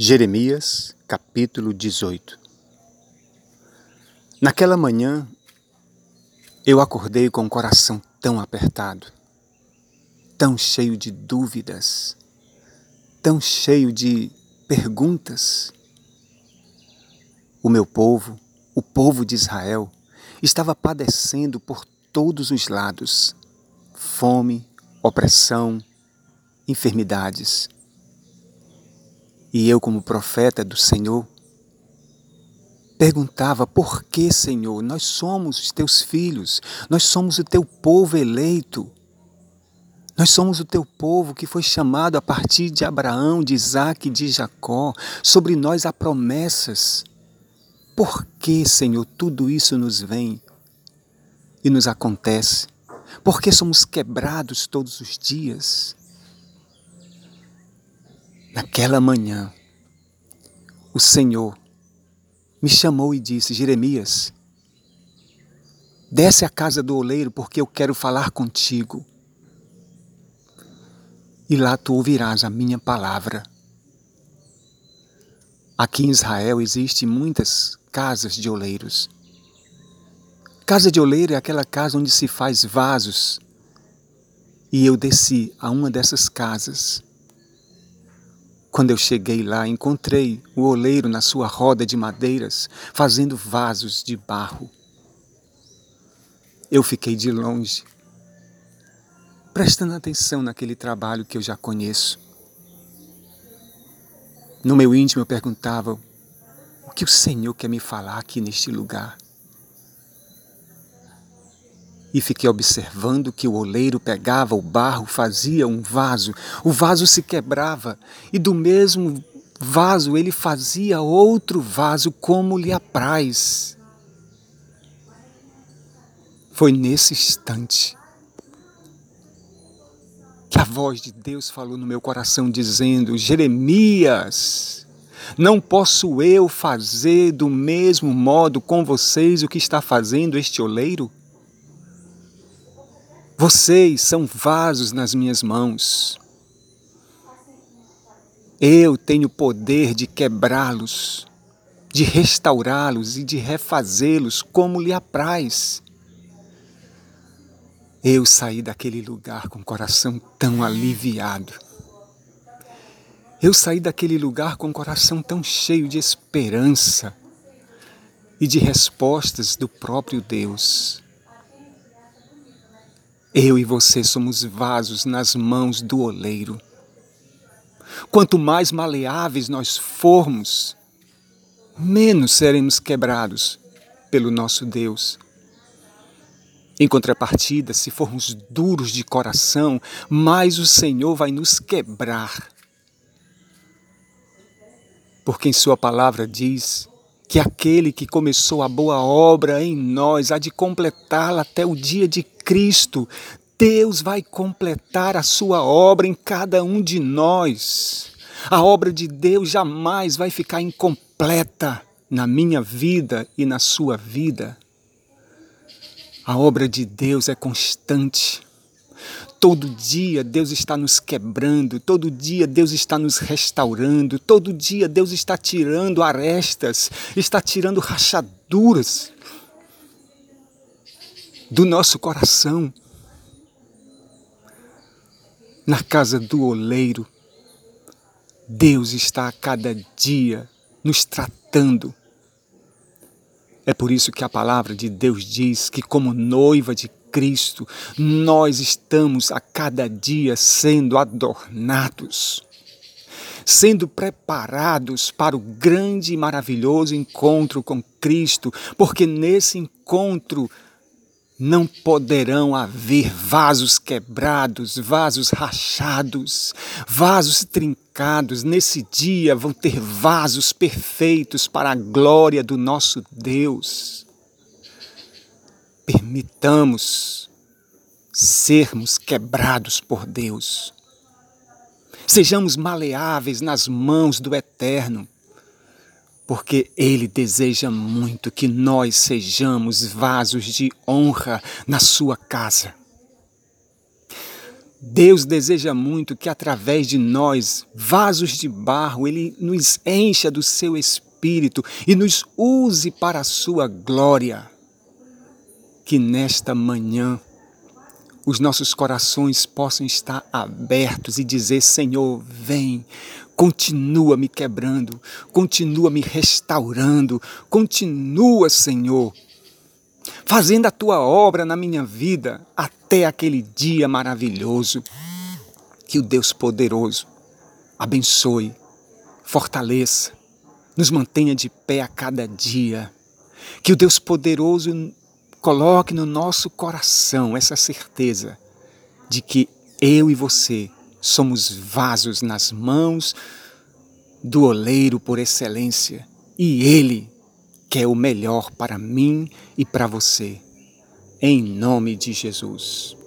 Jeremias, capítulo 18 Naquela manhã, eu acordei com o coração tão apertado, tão cheio de dúvidas, tão cheio de perguntas. O meu povo, o povo de Israel, estava padecendo por todos os lados fome, opressão, enfermidades e eu, como profeta do Senhor, perguntava: por que, Senhor? Nós somos os teus filhos, nós somos o teu povo eleito. Nós somos o teu povo que foi chamado a partir de Abraão, de Isaac e de Jacó. Sobre nós há promessas. Por que, Senhor, tudo isso nos vem e nos acontece? Por que somos quebrados todos os dias? Naquela manhã, o Senhor me chamou e disse: Jeremias, desce à casa do oleiro porque eu quero falar contigo. E lá tu ouvirás a minha palavra. Aqui em Israel existem muitas casas de oleiros. Casa de oleiro é aquela casa onde se faz vasos. E eu desci a uma dessas casas quando eu cheguei lá, encontrei o oleiro na sua roda de madeiras, fazendo vasos de barro. Eu fiquei de longe, prestando atenção naquele trabalho que eu já conheço. No meu íntimo eu perguntava: o que o Senhor quer me falar aqui neste lugar? E fiquei observando que o oleiro pegava o barro, fazia um vaso, o vaso se quebrava, e do mesmo vaso ele fazia outro vaso como lhe apraz. Foi nesse instante que a voz de Deus falou no meu coração, dizendo: Jeremias, não posso eu fazer do mesmo modo com vocês o que está fazendo este oleiro? Vocês são vasos nas minhas mãos. Eu tenho poder de quebrá-los, de restaurá-los e de refazê-los como lhe apraz. Eu saí daquele lugar com o coração tão aliviado. Eu saí daquele lugar com o coração tão cheio de esperança e de respostas do próprio Deus. Eu e você somos vasos nas mãos do oleiro. Quanto mais maleáveis nós formos, menos seremos quebrados pelo nosso Deus. Em contrapartida, se formos duros de coração, mais o Senhor vai nos quebrar. Porque em Sua palavra diz que aquele que começou a boa obra em nós há de completá-la até o dia de Cristo. Deus vai completar a sua obra em cada um de nós. A obra de Deus jamais vai ficar incompleta na minha vida e na sua vida. A obra de Deus é constante. Todo dia Deus está nos quebrando, todo dia Deus está nos restaurando, todo dia Deus está tirando arestas, está tirando rachaduras do nosso coração. Na casa do oleiro, Deus está a cada dia nos tratando. É por isso que a palavra de Deus diz que, como noiva de Cristo, nós estamos a cada dia sendo adornados, sendo preparados para o grande e maravilhoso encontro com Cristo, porque nesse encontro não poderão haver vasos quebrados, vasos rachados, vasos trincados. Nesse dia vão ter vasos perfeitos para a glória do nosso Deus. Permitamos sermos quebrados por Deus. Sejamos maleáveis nas mãos do Eterno, porque Ele deseja muito que nós sejamos vasos de honra na Sua casa. Deus deseja muito que através de nós, vasos de barro, Ele nos encha do seu espírito e nos use para a sua glória. Que nesta manhã os nossos corações possam estar abertos e dizer: Senhor, vem, continua me quebrando, continua me restaurando, continua, Senhor, fazendo a tua obra na minha vida até aquele dia maravilhoso. Que o Deus poderoso abençoe, fortaleça, nos mantenha de pé a cada dia. Que o Deus poderoso coloque no nosso coração essa certeza de que eu e você somos vasos nas mãos do oleiro por excelência e Ele quer o melhor para mim e para você. Em nome de Jesus.